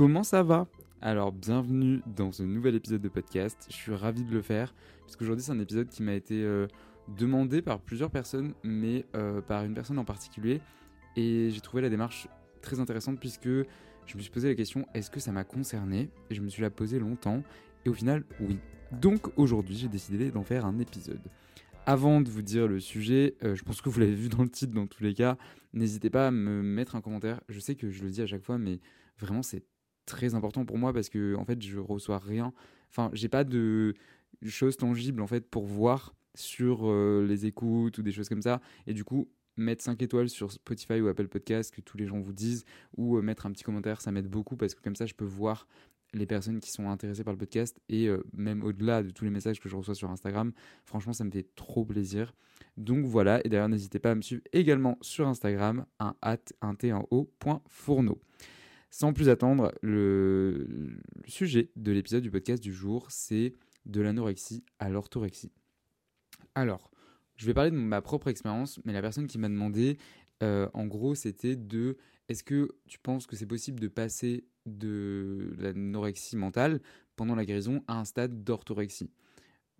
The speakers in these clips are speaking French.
Comment ça va? Alors bienvenue dans ce nouvel épisode de podcast, je suis ravi de le faire, puisqu'aujourd'hui c'est un épisode qui m'a été euh, demandé par plusieurs personnes, mais euh, par une personne en particulier, et j'ai trouvé la démarche très intéressante puisque je me suis posé la question est-ce que ça m'a concerné? Et je me suis la posé longtemps, et au final oui. Donc aujourd'hui j'ai décidé d'en faire un épisode. Avant de vous dire le sujet, euh, je pense que vous l'avez vu dans le titre dans tous les cas, n'hésitez pas à me mettre un commentaire. Je sais que je le dis à chaque fois, mais vraiment c'est très important pour moi parce que en fait je reçois rien. Enfin, j'ai pas de choses tangibles en fait pour voir sur euh, les écoutes ou des choses comme ça. Et du coup, mettre 5 étoiles sur Spotify ou Apple Podcast que tous les gens vous disent ou euh, mettre un petit commentaire, ça m'aide beaucoup parce que comme ça je peux voir les personnes qui sont intéressées par le podcast et euh, même au-delà de tous les messages que je reçois sur Instagram. Franchement, ça me fait trop plaisir. Donc voilà, et d'ailleurs, n'hésitez pas à me suivre également sur Instagram, un at, un t, un o, point fourneau. Sans plus attendre, le, sujet de l'épisode du podcast du jour, c'est de l'anorexie à l'orthorexie. Alors, je vais parler de ma propre expérience, mais la personne qui m'a demandé, euh, en gros, c'était de est-ce que tu penses que c'est possible de passer de l'anorexie mentale pendant la guérison à un stade d'orthorexie?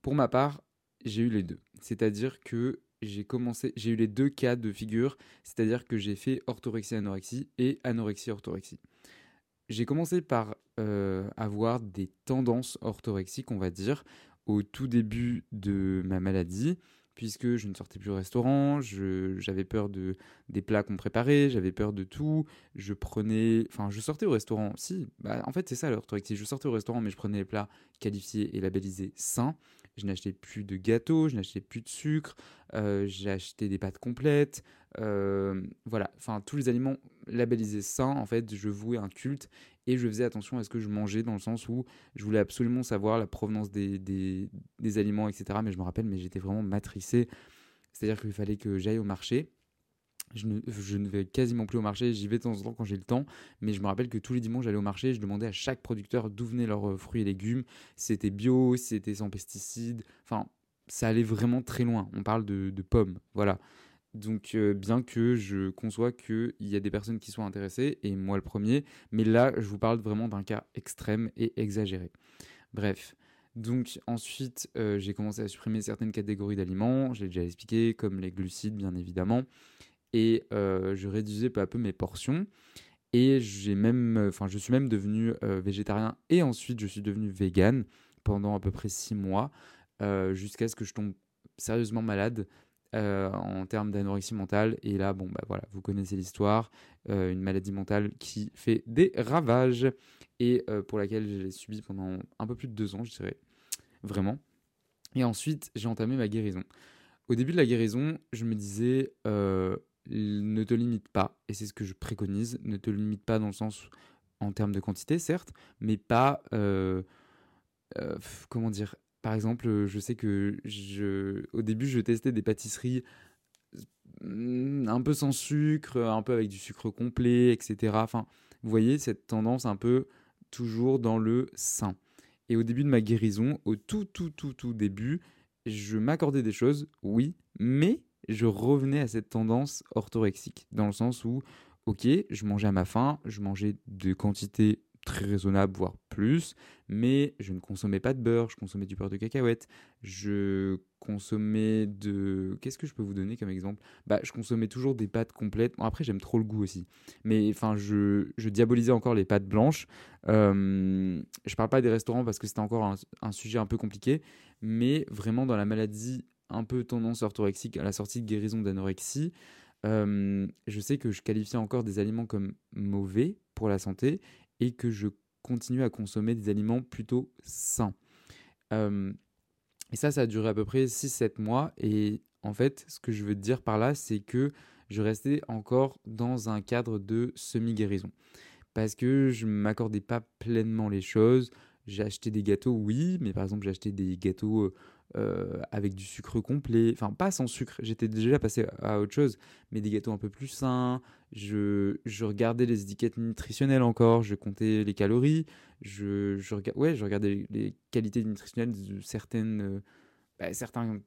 Pour ma part, j'ai eu les deux. C'est-à-dire que j'ai commencé, j'ai eu les deux cas de figure, c'est-à-dire que j'ai fait orthorexie-anorexie et anorexie-orthorexie. J'ai commencé par euh, avoir des tendances orthorexiques, on va dire, au tout début de ma maladie puisque je ne sortais plus au restaurant, j'avais peur de, des plats qu'on préparait, j'avais peur de tout, je prenais... Enfin, je sortais au restaurant, si, bah, en fait c'est ça l'orthorexie, je sortais au restaurant mais je prenais les plats qualifiés et labellisés sains, je n'achetais plus de gâteaux, je n'achetais plus de sucre, euh, j'ai acheté des pâtes complètes, euh, voilà, enfin tous les aliments labellisés sains, en fait, je vouais un culte et je faisais attention à ce que je mangeais dans le sens où je voulais absolument savoir la provenance des, des, des aliments, etc. Mais je me rappelle, mais j'étais vraiment matricé, c'est-à-dire qu'il fallait que j'aille au marché. Je ne, je ne, vais quasiment plus au marché, j'y vais de temps en temps quand j'ai le temps, mais je me rappelle que tous les dimanches j'allais au marché, je demandais à chaque producteur d'où venaient leurs fruits et légumes, c'était bio, c'était sans pesticides, enfin ça allait vraiment très loin, on parle de, pommes, voilà. Donc euh, bien que je conçois qu'il y a des personnes qui sont intéressées, et moi le premier, mais là je vous parle vraiment d'un cas extrême et exagéré. Bref, donc ensuite euh, j'ai commencé à supprimer certaines catégories d'aliments, je l'ai déjà expliqué, comme les glucides bien évidemment, et euh, je réduisais peu à peu mes portions. Et j'ai même, enfin, je suis même devenu végétarien et ensuite je suis devenu vegan pendant à peu près six mois jusqu'à ce que je tombe sérieusement malade euh, en termes d'anorexie mentale. Et là, bon, bah voilà, vous connaissez l'histoire, euh, une maladie mentale qui fait des ravages et euh, pour laquelle j'ai subi pendant un peu plus de deux ans, je dirais, vraiment. Et ensuite, j'ai entamé ma guérison. Au début de la guérison, je me disais, euh, ne te limite pas, et c'est ce que je préconise, ne te limite pas dans le sens en termes de quantité, certes, mais pas, euh, euh, comment dire, par exemple, je sais que je, au début, je testais des pâtisseries mm, un peu sans sucre, un peu avec du sucre complet, etc. Enfin, vous voyez cette tendance un peu toujours dans le sain. Et au début de ma guérison, au tout, tout, tout, tout début, je m'accordais des choses, oui, mais je revenais à cette tendance orthorexique, dans le sens où, ok, je mangeais à ma faim, je mangeais de quantités très raisonnables, voire plus, mais je ne consommais pas de beurre, je consommais du beurre de cacahuète, je consommais de... Qu'est-ce que je peux vous donner comme exemple? Bah, je consommais toujours des pâtes complètes. Bon, après, j'aime trop le goût aussi, mais enfin, je, diabolisais encore les pâtes blanches. Euh, je parle pas des restaurants parce que c'était encore un, sujet un peu compliqué, mais vraiment dans la maladie un peu tendance orthorexique à la sortie de guérison d'anorexie, je sais que je qualifiais encore des aliments comme mauvais pour la santé et que je continue à consommer des aliments plutôt sains. Euh, et ça, ça a duré à peu près 6-7 mois. Et en fait, ce que je veux dire par là, c'est que je restais encore dans un cadre de semi-guérison. Parce que je ne m'accordais pas pleinement les choses. J'ai acheté des gâteaux, oui, mais par exemple, j'ai acheté des gâteaux euh, avec du sucre complet, enfin pas sans sucre, j'étais déjà passé à autre chose, mais des gâteaux un peu plus sains, je, regardais les étiquettes nutritionnelles encore, je comptais les calories, je, regardais les, qualités nutritionnelles de certaines, euh, bah, certaines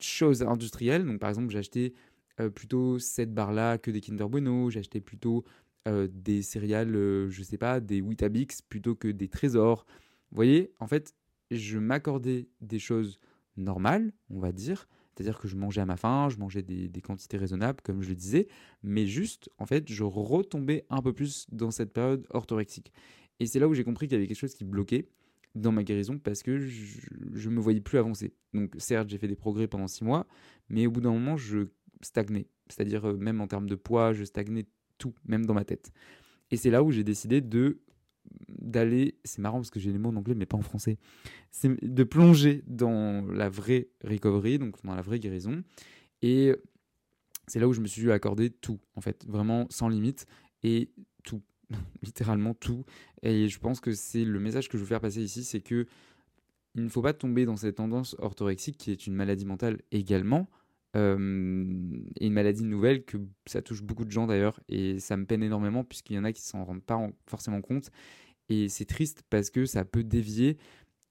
choses industrielles, donc par exemple acheté euh, plutôt cette barre là que des Kinder Bueno, acheté plutôt des céréales, je sais pas, des Weetabix plutôt que des Trésors. Vous voyez, en fait, je m'accordais des choses normal, on va dire. C'est-à-dire que je mangeais à ma faim, je mangeais des, quantités raisonnables, comme je le disais, mais juste, en fait, je retombais un peu plus dans cette période orthorexique. Et c'est là où j'ai compris qu'il y avait quelque chose qui bloquait dans ma guérison parce que je ne me voyais plus avancer. Donc certes, j'ai fait des progrès pendant six mois, mais au bout d'un moment, je stagnais. C'est-à-dire, euh, même en termes de poids, je stagnais tout, même dans ma tête. Et c'est là où j'ai décidé de d'aller, c'est marrant parce que j'ai les mots en anglais mais pas en français, c'est de plonger dans la vraie recovery, donc dans la vraie guérison. Et c'est là où je me suis accordé tout, en fait, vraiment sans limite, et tout, littéralement tout. Et je pense que c'est le message que je veux faire passer ici, c'est que il ne faut pas tomber dans cette tendance orthorexique qui est une maladie mentale également, euh, et une maladie nouvelle que ça touche beaucoup de gens d'ailleurs et ça me peine énormément puisqu'il y en a qui s'en rendent pas forcément compte et c'est triste parce que ça peut dévier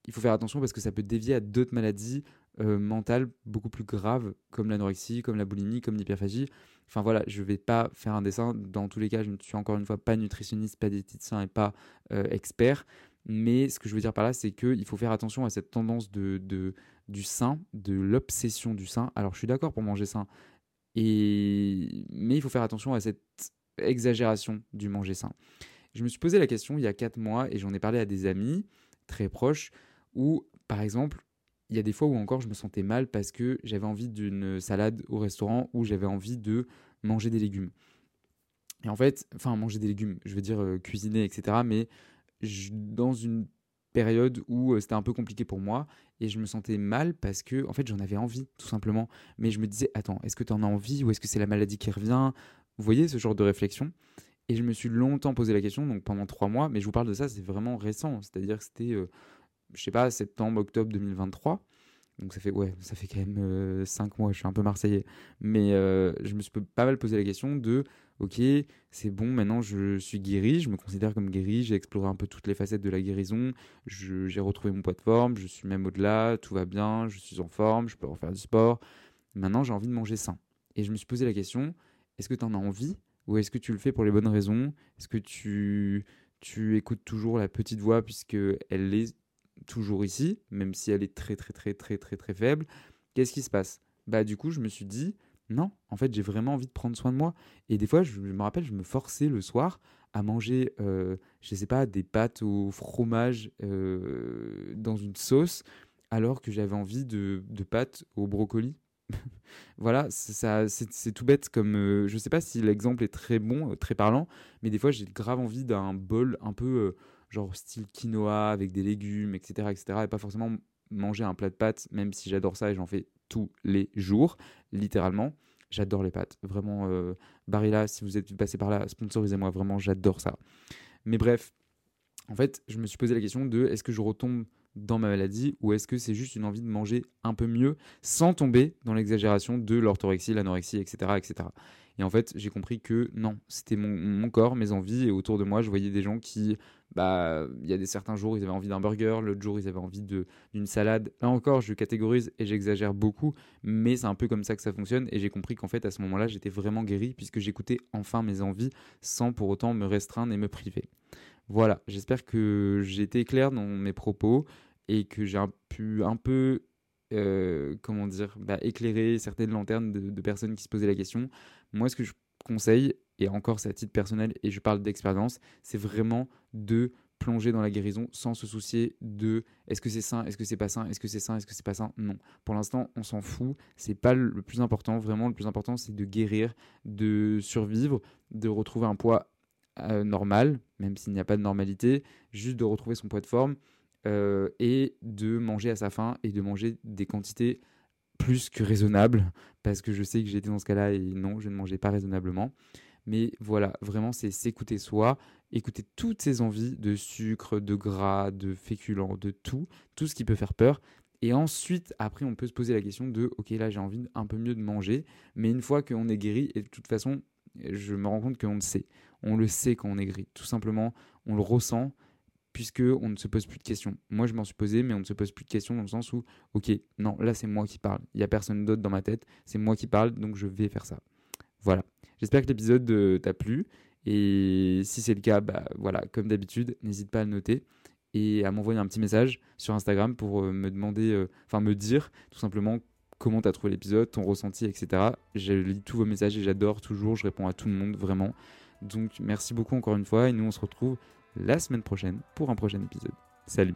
il faut faire attention parce que ça peut dévier à d'autres maladies euh, mentales beaucoup plus graves comme l'anorexie, comme la boulimie, comme l'hyperphagie. Enfin voilà, je vais pas faire un dessin. Dans tous les cas, je ne suis encore une fois pas nutritionniste, pas diététicien et pas euh, expert. Mais ce que je veux dire par là, c'est qu'il faut faire attention à cette tendance de, de, du sein, de l'obsession du sein. Alors je suis d'accord pour manger sain, et... mais il faut faire attention à cette exagération du manger sain. Je me suis posé la question il y a 4 mois et j'en ai parlé à des amis très proches où, par exemple, il y a des fois où encore je me sentais mal parce que j'avais envie d'une salade au restaurant ou j'avais envie de manger des légumes. Et en fait, enfin manger des légumes, je veux dire euh, cuisiner, etc. Mais dans une période où euh, c'était un peu compliqué pour moi et je me sentais mal parce que en fait j'en avais envie tout simplement. Mais je me disais attends est-ce que tu en as envie ou est-ce que c'est la maladie qui revient? Vous voyez ce genre de réflexion. Et je me suis longtemps posé la question donc pendant trois mois mais je vous parle de ça c'est vraiment récent. C'est-à-dire que c'était euh, je sais pas septembre octobre 2023 donc ça fait ouais, ça fait quand même 5 euh, mois, je suis un peu marseillais. Mais euh, je me suis pas mal posé la question de OK, c'est bon, maintenant je suis guéri, je me considère comme guéri, j'ai exploré un peu toutes les facettes de la guérison, j'ai retrouvé mon poids de forme, je suis même au-delà, tout va bien, je suis en forme, je peux refaire du sport. Maintenant, j'ai envie de manger sain. Et je me suis posé la question, est-ce que tu en as envie ou est-ce que tu le fais pour les bonnes raisons? Est-ce que tu tu écoutes toujours la petite voix puisque elle est toujours ici, même si elle est très très très très très très faible? Qu'est-ce qui se passe? Bah du coup, je me suis dit non, en fait, j'ai vraiment envie de prendre soin de moi. Et des fois, je, me rappelle, je me forçais le soir à manger, euh, je sais pas, des pâtes au fromage euh, dans une sauce, alors que j'avais envie de, pâtes au brocoli. voilà, c'est tout bête comme. Euh, je sais pas si l'exemple est très bon, euh, très parlant, mais des fois, j'ai grave envie d'un bol un peu genre style quinoa avec des légumes, etc., etc. Et pas forcément manger un plat de pâtes, même si j'adore ça et j'en fais tous les jours, littéralement. J'adore les pâtes. Vraiment, euh, Barilla, si vous êtes passé par là, sponsorisez-moi. Vraiment, j'adore ça. Mais bref, en fait, je me suis posé la question de est-ce que je retombe dans ma maladie ou est-ce que c'est juste une envie de manger un peu mieux sans tomber dans l'exagération de l'orthorexie, l'anorexie, etc., etc. Et en fait, j'ai compris que non, c'était mon, corps, mes envies, et autour de moi, je voyais des gens qui, bah, il y a des certains jours, ils avaient envie d'un burger, l'autre jour, ils avaient envie d'une salade. Là encore, je catégorise et j'exagère beaucoup, mais c'est un peu comme ça que ça fonctionne, et j'ai compris qu'en fait, à ce moment-là, j'étais vraiment guéri, puisque j'écoutais enfin mes envies, sans pour autant me restreindre et me priver. Voilà, j'espère que j'ai été clair dans mes propos, et que j'ai pu un peu euh, comment dire, bah, éclairer certaines lanternes de, personnes qui se posaient la question. Moi, ce que je conseille, et encore c'est à titre personnel, et je parle d'expérience, c'est vraiment de plonger dans la guérison sans se soucier de est-ce que c'est sain, est-ce que c'est pas sain, est-ce que c'est sain, est-ce que c'est pas sain. Non. Pour l'instant, on s'en fout. C'est pas le plus important. Vraiment, le plus important, c'est de guérir, de survivre, de retrouver un poids euh, normal, même s'il n'y a pas de normalité, juste de retrouver son poids de forme euh, et de manger à sa faim et de manger des quantités plus que raisonnables, parce que je sais que j'ai été dans ce cas-là et non, je ne mangeais pas raisonnablement. Mais voilà, vraiment, c'est s'écouter soi, écouter toutes ses envies de sucre, de gras, de féculents, de tout, tout ce qui peut faire peur. Et ensuite, après, on peut se poser la question de, ok, là, j'ai envie un peu mieux de manger. Mais une fois qu'on est guéri, et de toute façon, je me rends compte qu'on le sait. On le sait quand on est guéri. Tout simplement, on le ressent puisque on ne se pose plus de questions. Moi, je m'en suis posé, mais on ne se pose plus de questions dans le sens où, ok, non, là c'est moi qui parle. Il n'y a personne d'autre dans ma tête. C'est moi qui parle, donc je vais faire ça. Voilà. J'espère que l'épisode euh, t'a plu. Et si c'est le cas, bah voilà, comme d'habitude, n'hésite pas à le noter et à m'envoyer un petit message sur Instagram pour euh, me demander, euh, enfin me dire tout simplement comment tu as trouvé l'épisode, ton ressenti, etc. Je lis tous vos messages et j'adore toujours, je réponds à tout le monde vraiment. Donc merci beaucoup encore une fois et nous on se retrouve la semaine prochaine pour un prochain épisode. Salut